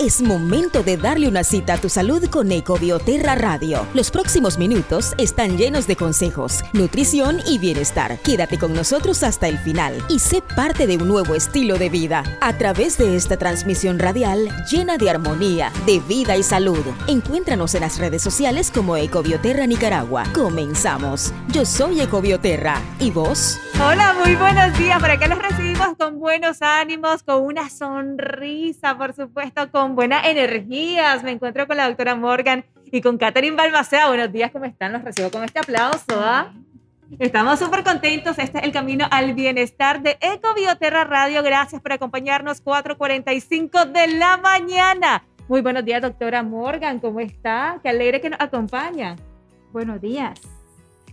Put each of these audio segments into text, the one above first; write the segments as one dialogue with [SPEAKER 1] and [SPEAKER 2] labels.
[SPEAKER 1] Es momento de darle una cita a tu salud con Ecobioterra Radio. Los próximos minutos están llenos de consejos, nutrición y bienestar. Quédate con nosotros hasta el final y sé parte de un nuevo estilo de vida a través de esta transmisión radial llena de armonía, de vida y salud. Encuéntranos en las redes sociales como Ecobioterra Nicaragua. Comenzamos. Yo soy Ecobioterra. ¿Y vos?
[SPEAKER 2] Hola, muy buenos días. Por acá los recibimos con buenos ánimos, con una sonrisa, por supuesto, con buenas energías. Me encuentro con la doctora Morgan y con Catherine Balmaceda. Buenos días, ¿cómo están? Los recibo con este aplauso. ¿ah? Estamos súper contentos. Este es el camino al bienestar de Ecobioterra Radio. Gracias por acompañarnos. 4:45 de la mañana. Muy buenos días, doctora Morgan. ¿Cómo está? Qué alegre que nos acompaña.
[SPEAKER 3] Buenos días.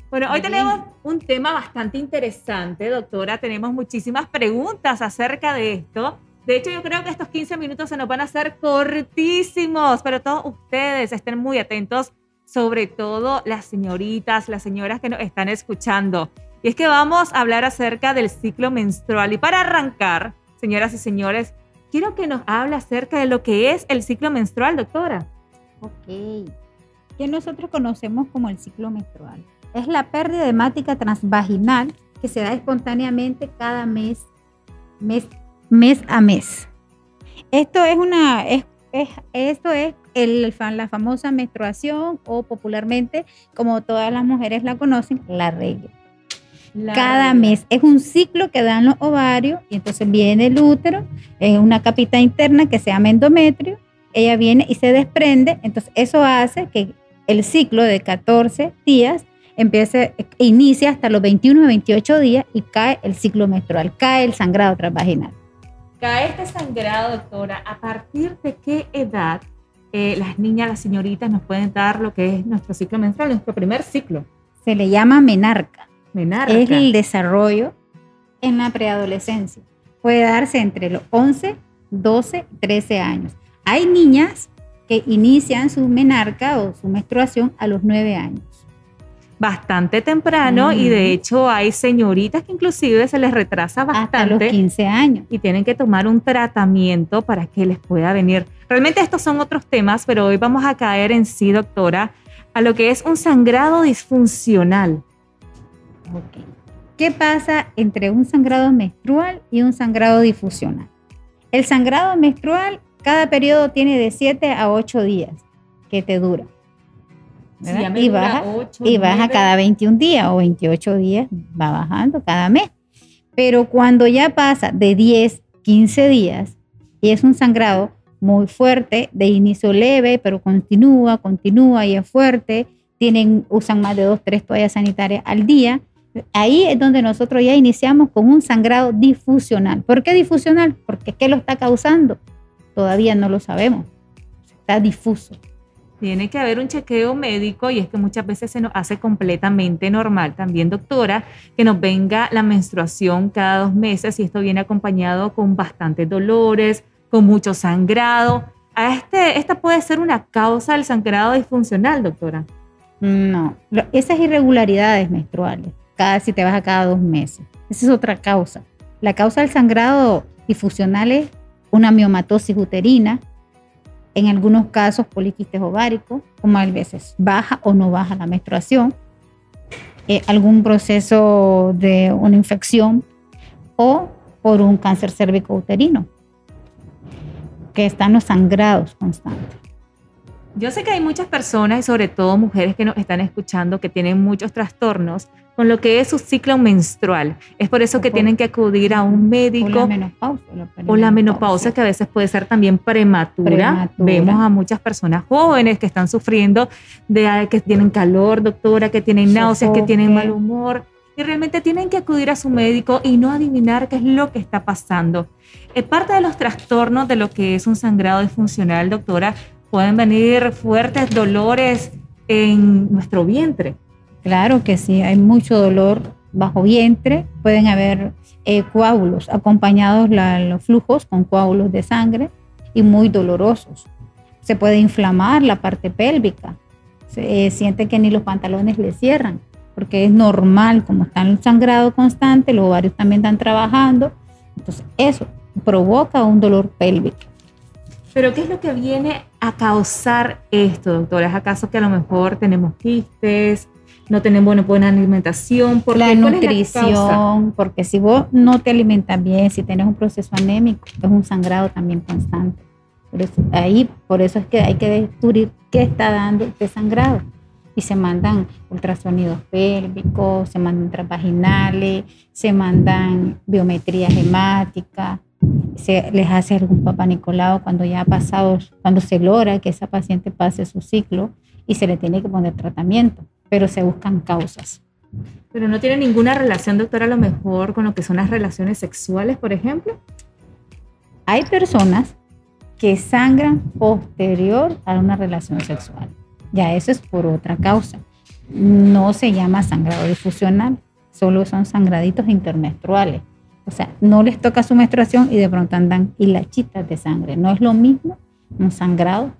[SPEAKER 2] Bueno, hoy tenemos un tema bastante interesante, doctora. Tenemos muchísimas preguntas acerca de esto. De hecho, yo creo que estos 15 minutos se nos van a hacer cortísimos, pero todos ustedes estén muy atentos, sobre todo las señoritas, las señoras que nos están escuchando. Y es que vamos a hablar acerca del ciclo menstrual. Y para arrancar, señoras y señores, quiero que nos hable acerca de lo que es el ciclo menstrual, doctora.
[SPEAKER 3] Ok. Que nosotros conocemos como el ciclo menstrual. Es la pérdida de hemática transvaginal que se da espontáneamente cada mes, mes mes a mes. Esto es una, es, esto es el, la famosa menstruación o popularmente, como todas las mujeres la conocen, la regla. Cada mes es un ciclo que dan los ovarios y entonces viene el útero, es una capita interna que se llama endometrio, ella viene y se desprende, entonces eso hace que el ciclo de 14 días empiece, inicia hasta los 21 o 28 días y cae el ciclo menstrual, cae el sangrado transvaginal
[SPEAKER 2] cae este sangrado, doctora, ¿a partir de qué edad eh, las niñas, las señoritas nos pueden dar lo que es nuestro ciclo menstrual, nuestro primer ciclo?
[SPEAKER 3] Se le llama menarca. Menarca. Es el desarrollo en la preadolescencia. Puede darse entre los 11, 12 y 13 años. Hay niñas que inician su menarca o su menstruación a los 9 años
[SPEAKER 2] bastante temprano y de hecho hay señoritas que inclusive se les retrasa bastante.
[SPEAKER 3] Hasta los 15 años.
[SPEAKER 2] Y tienen que tomar un tratamiento para que les pueda venir. Realmente estos son otros temas, pero hoy vamos a caer en sí, doctora, a lo que es un sangrado disfuncional.
[SPEAKER 3] ¿Qué pasa entre un sangrado menstrual y un sangrado difusional? El sangrado menstrual, cada periodo tiene de 7 a 8 días que te dura y baja, y baja cada 21 días o 28 días, va bajando cada mes. Pero cuando ya pasa de 10, 15 días y es un sangrado muy fuerte, de inicio leve, pero continúa, continúa y es fuerte, tienen, usan más de 2, 3 toallas sanitarias al día, ahí es donde nosotros ya iniciamos con un sangrado difusional. ¿Por qué difusional? Porque ¿qué lo está causando? Todavía no lo sabemos. Está difuso.
[SPEAKER 2] Tiene que haber un chequeo médico y es que muchas veces se nos hace completamente normal también, doctora, que nos venga la menstruación cada dos meses y esto viene acompañado con bastantes dolores, con mucho sangrado. ¿A este, ¿Esta puede ser una causa del sangrado disfuncional, doctora?
[SPEAKER 3] No, esas irregularidades menstruales, cada si te vas a cada dos meses, esa es otra causa. La causa del sangrado disfuncional es una miomatosis uterina, en algunos casos poliquistes ováricos, como a veces baja o no baja la menstruación, eh, algún proceso de una infección o por un cáncer cérvico-uterino, que están los sangrados constantes.
[SPEAKER 2] Yo sé que hay muchas personas y sobre todo mujeres que nos están escuchando que tienen muchos trastornos con lo que es su ciclo menstrual. Es por eso que tienen que acudir a un médico. O la menopausa. o la menopausa, que a veces puede ser también prematura. Vemos a muchas personas jóvenes que están sufriendo de que tienen calor, doctora, que tienen náuseas, que tienen mal humor. Y realmente tienen que acudir a su médico y no adivinar qué es lo que está pasando. Es parte de los trastornos de lo que es un sangrado disfuncional, doctora, pueden venir fuertes dolores en nuestro vientre
[SPEAKER 3] Claro que sí, hay mucho dolor bajo vientre, pueden haber eh, coágulos acompañados los flujos con coágulos de sangre y muy dolorosos. Se puede inflamar la parte pélvica, se eh, siente que ni los pantalones le cierran, porque es normal, como están el sangrado constante, los ovarios también están trabajando, entonces eso provoca un dolor pélvico.
[SPEAKER 2] Pero ¿qué es lo que viene a causar esto, doctora? ¿Es acaso que a lo mejor tenemos quistes, no tenemos buena alimentación?
[SPEAKER 3] ¿Por la nutrición, porque si vos no te alimentas bien, si tienes un proceso anémico, es un sangrado también constante. Por eso, ahí, por eso es que hay que descubrir qué está dando este sangrado. Y se mandan ultrasonidos pélvicos, se mandan transvaginales, se mandan biometría hemática, se les hace algún papá Nicolau cuando ya ha pasado, cuando se logra que esa paciente pase su ciclo y se le tiene que poner tratamiento, pero se buscan causas.
[SPEAKER 2] Pero no tiene ninguna relación, doctora, a lo mejor con lo que son las relaciones sexuales, por ejemplo.
[SPEAKER 3] Hay personas que sangran posterior a una relación sexual. Ya eso es por otra causa. No se llama sangrado difusional, solo son sangraditos intermenstruales. O sea, no les toca su menstruación y de pronto andan hilachitas de sangre. No es lo mismo un sangrado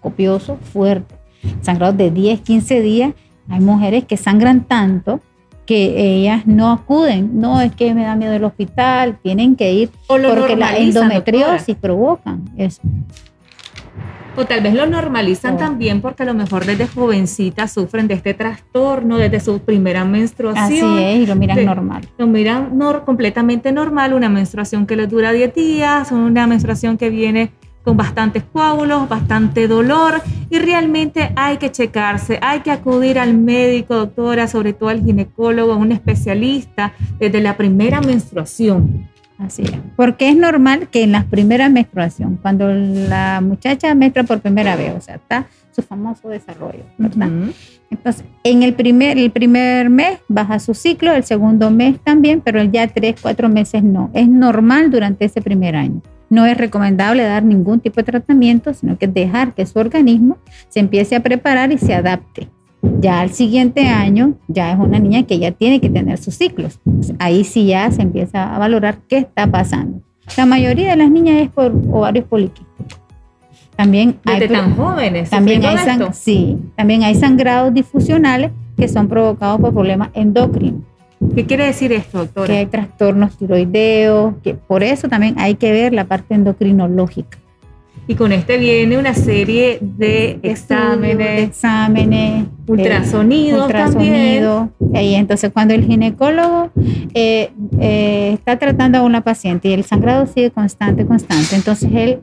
[SPEAKER 3] copioso, fuerte. Sangrado de 10, 15 días. Hay mujeres que sangran tanto que ellas no acuden. No, es que me da miedo el hospital, tienen que ir porque la endometriosis provoca eso.
[SPEAKER 2] O tal vez lo normalizan oh. también porque a lo mejor desde jovencitas sufren de este trastorno desde su primera menstruación.
[SPEAKER 3] Así es, y lo miran normal.
[SPEAKER 2] Lo miran completamente normal, una menstruación que les dura 10 días, una menstruación que viene con bastantes coágulos, bastante dolor y realmente hay que checarse, hay que acudir al médico, doctora, sobre todo al ginecólogo, a un especialista desde la primera menstruación.
[SPEAKER 3] Así es. Porque es normal que en las primeras menstruación, cuando la muchacha menstrua por primera vez, o sea, está su famoso desarrollo, ¿verdad? Entonces, en el primer, el primer mes baja su ciclo, el segundo mes también, pero ya tres, cuatro meses no. Es normal durante ese primer año. No es recomendable dar ningún tipo de tratamiento, sino que dejar que su organismo se empiece a preparar y se adapte. Ya al siguiente año, ya es una niña que ya tiene que tener sus ciclos. Ahí sí ya se empieza a valorar qué está pasando. La mayoría de las niñas es por ovarios poliquísticos.
[SPEAKER 2] También hay, tan jóvenes.
[SPEAKER 3] También hay, sí, también hay sangrados difusionales que son provocados por problemas endocrinos.
[SPEAKER 2] ¿Qué quiere decir esto, doctora?
[SPEAKER 3] Que hay trastornos tiroideos, que por eso también hay que ver la parte endocrinológica.
[SPEAKER 2] Y con este viene una serie de exámenes,
[SPEAKER 3] exámenes,
[SPEAKER 2] ultrasonidos, ultrasonido.
[SPEAKER 3] Y entonces cuando el ginecólogo eh, eh, está tratando a una paciente y el sangrado sigue constante, constante, entonces él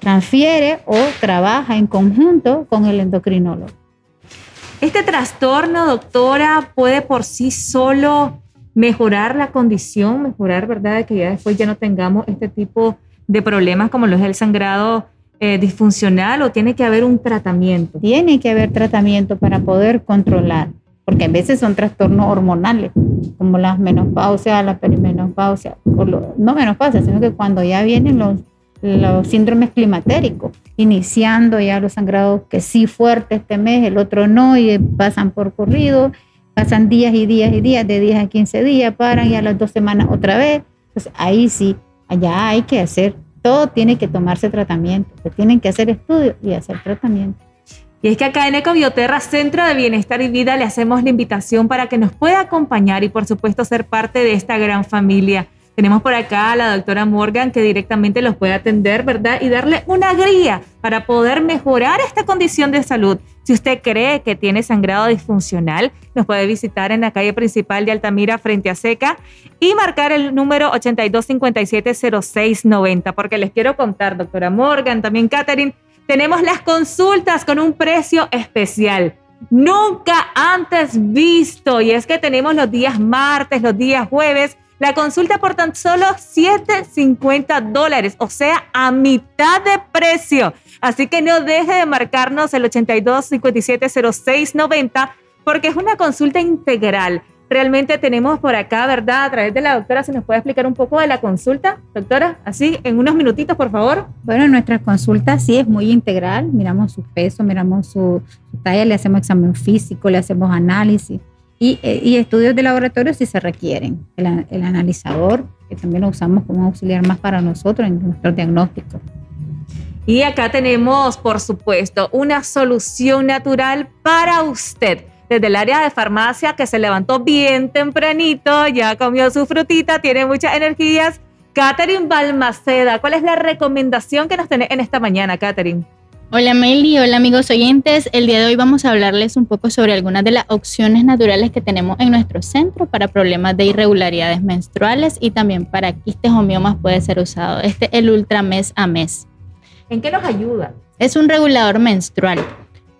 [SPEAKER 3] transfiere o trabaja en conjunto con el endocrinólogo.
[SPEAKER 2] Este trastorno, doctora, puede por sí solo mejorar la condición, mejorar, ¿verdad? Que ya después ya no tengamos este tipo de problemas como lo es el sangrado eh, disfuncional o tiene que haber un tratamiento?
[SPEAKER 3] Tiene que haber tratamiento para poder controlar, porque a veces son trastornos hormonales, como las menopausia, la perimenopausia, no menopausia, sino que cuando ya vienen los, los síndromes climatéricos, iniciando ya los sangrados que sí fuerte este mes, el otro no, y pasan por corrido, pasan días y días y días, de 10 a 15 días, paran y a las dos semanas otra vez. Entonces ahí sí Allá hay que hacer, todo tiene que tomarse tratamiento, se tienen que hacer estudios y hacer tratamiento.
[SPEAKER 2] Y es que acá en Ecobioterra, Centro de Bienestar y Vida, le hacemos la invitación para que nos pueda acompañar y por supuesto ser parte de esta gran familia. Tenemos por acá a la doctora Morgan que directamente los puede atender, ¿verdad? Y darle una guía para poder mejorar esta condición de salud. Si usted cree que tiene sangrado disfuncional, nos puede visitar en la calle principal de Altamira frente a Seca y marcar el número 82570690, porque les quiero contar, doctora Morgan, también Catherine, tenemos las consultas con un precio especial nunca antes visto. Y es que tenemos los días martes, los días jueves la consulta por tan solo 7.50 dólares, o sea, a mitad de precio. Así que no deje de marcarnos el 82 57 porque es una consulta integral. Realmente tenemos por acá, ¿verdad? A través de la doctora, ¿se nos puede explicar un poco de la consulta, doctora? Así, en unos minutitos, por favor.
[SPEAKER 3] Bueno, nuestra consulta sí es muy integral. Miramos su peso, miramos su talla, le hacemos examen físico, le hacemos análisis eh, y, estudios de laboratorio si se requieren. El, analizador, que también lo usamos como auxiliar más para nosotros en nuestro diagnóstico.
[SPEAKER 2] Y acá tenemos, por supuesto, una solución natural para usted. Desde el área de farmacia que se levantó bien tempranito, ya comió su frutita, tiene muchas energías Catherine Balmaceda, ¿cuál es la recomendación que nos tenés en esta mañana, Catherine?
[SPEAKER 4] Hola Meli, hola amigos oyentes. El día de hoy vamos a hablarles un poco sobre algunas de las opciones naturales que tenemos en nuestro centro para problemas de irregularidades menstruales y también para quistes o miomas puede ser usado. Este es el Ultra Mes a Mes.
[SPEAKER 2] ¿En qué nos ayuda?
[SPEAKER 4] Es un regulador menstrual.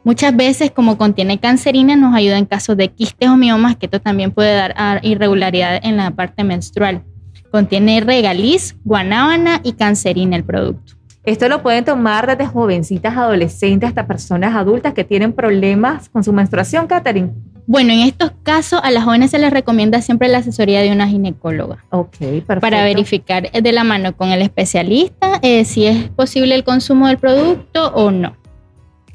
[SPEAKER 4] Muchas veces, como contiene cancerina, nos ayuda en casos de quistes o miomas, que esto también puede dar irregularidad en la parte menstrual. Contiene regaliz, guanábana y cancerina el producto.
[SPEAKER 2] Esto lo pueden tomar desde jovencitas, adolescentes, hasta personas adultas que tienen problemas con su menstruación, Catherine.
[SPEAKER 4] Bueno, en estos casos a las jóvenes se les recomienda siempre la asesoría de una ginecóloga.
[SPEAKER 2] Ok, perfecto.
[SPEAKER 4] Para verificar de la mano con el especialista eh, si es posible el consumo del producto o no.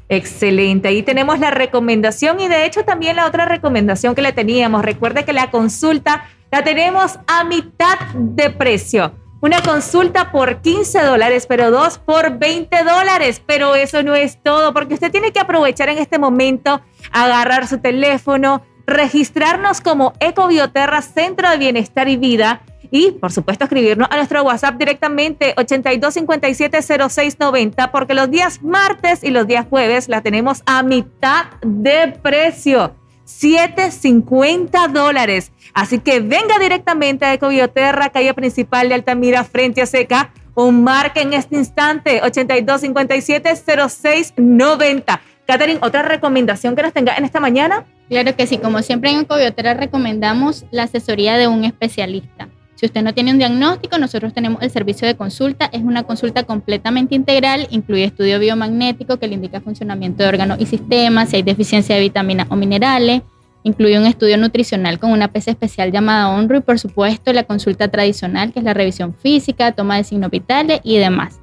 [SPEAKER 2] Excelente, ahí tenemos la recomendación y de hecho también la otra recomendación que le teníamos. Recuerde que la consulta la tenemos a mitad de precio. Una consulta por 15 dólares, pero dos por 20 dólares. Pero eso no es todo, porque usted tiene que aprovechar en este momento, agarrar su teléfono, registrarnos como Ecobioterra Centro de Bienestar y Vida y, por supuesto, escribirnos a nuestro WhatsApp directamente 82570690 porque los días martes y los días jueves la tenemos a mitad de precio. 750 dólares. Así que venga directamente a Ecobioterra, calle principal de Altamira, frente a Seca, o marque en este instante 82570690. Catherine, ¿otra recomendación que nos tenga en esta mañana?
[SPEAKER 4] Claro que sí, como siempre en Ecobioterra recomendamos la asesoría de un especialista. Si usted no tiene un diagnóstico, nosotros tenemos el servicio de consulta. Es una consulta completamente integral, incluye estudio biomagnético que le indica funcionamiento de órganos y sistemas, si hay deficiencia de vitaminas o minerales. Incluye un estudio nutricional con una pesa especial llamada ONRO y por supuesto la consulta tradicional que es la revisión física, toma de signos vitales y demás.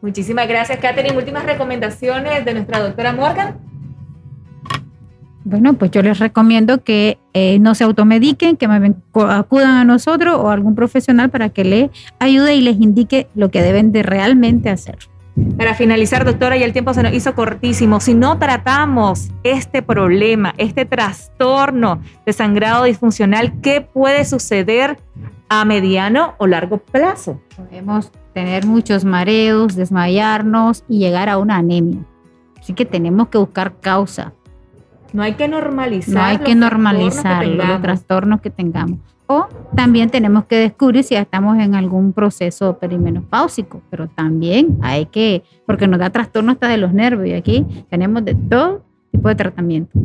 [SPEAKER 2] Muchísimas gracias, Katherine. Últimas recomendaciones de nuestra doctora Morgan.
[SPEAKER 3] Bueno, pues yo les recomiendo que eh, no se automediquen, que acudan a nosotros o a algún profesional para que les ayude y les indique lo que deben de realmente hacer.
[SPEAKER 2] Para finalizar, doctora, y el tiempo se nos hizo cortísimo. Si no tratamos este problema, este trastorno de sangrado disfuncional, ¿qué puede suceder a mediano o largo plazo?
[SPEAKER 3] Podemos tener muchos mareos, desmayarnos y llegar a una anemia. Así que tenemos que buscar causa.
[SPEAKER 2] No hay que normalizar.
[SPEAKER 3] No hay que normalizar los trastornos que tengamos. O también tenemos que descubrir si estamos en algún proceso perimenopáusico, pero también hay que, porque nos da trastorno hasta de los nervios y aquí tenemos de todo tipo de tratamiento.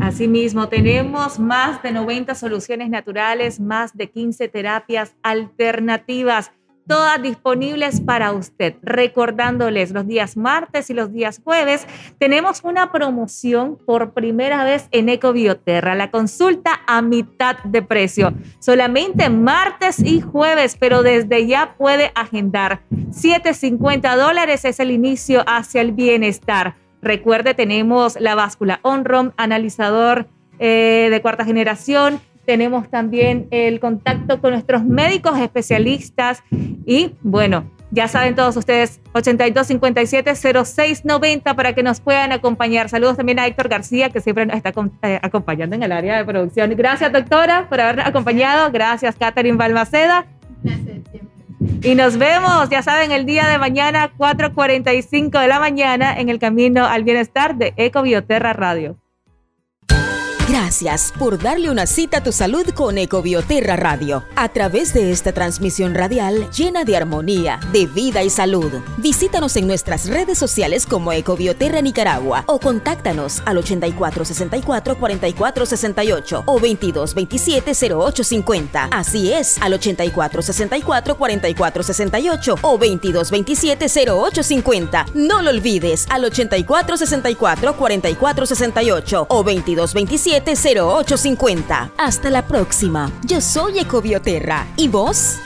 [SPEAKER 2] Asimismo, tenemos más de 90 soluciones naturales, más de 15 terapias alternativas todas disponibles para usted. Recordándoles, los días martes y los días jueves tenemos una promoción por primera vez en Ecobioterra, la consulta a mitad de precio. Solamente martes y jueves, pero desde ya puede agendar. 750 dólares es el inicio hacia el bienestar. Recuerde, tenemos la báscula OnROM, analizador eh, de cuarta generación, tenemos también el contacto con nuestros médicos especialistas y bueno, ya saben todos ustedes, 8257-0690 para que nos puedan acompañar. Saludos también a Héctor García, que siempre nos está eh, acompañando en el área de producción. Gracias, doctora, por habernos acompañado. Gracias, Catherine Balmaceda. Y nos vemos, ya saben, el día de mañana, 4.45 de la mañana, en el camino al bienestar de Eco Bioterra Radio.
[SPEAKER 1] Gracias por darle una cita a tu salud con Ecobioterra Radio. A través de esta transmisión radial llena de armonía, de vida y salud. Visítanos en nuestras redes sociales como Ecobioterra Nicaragua o contáctanos al 8464-4468 o 2227-0850. Así es, al 8464-4468 o 2227-0850. No lo olvides, al 8464-4468 o 2227 0850 Hasta la próxima. Yo soy Ecobioterra. ¿Y vos?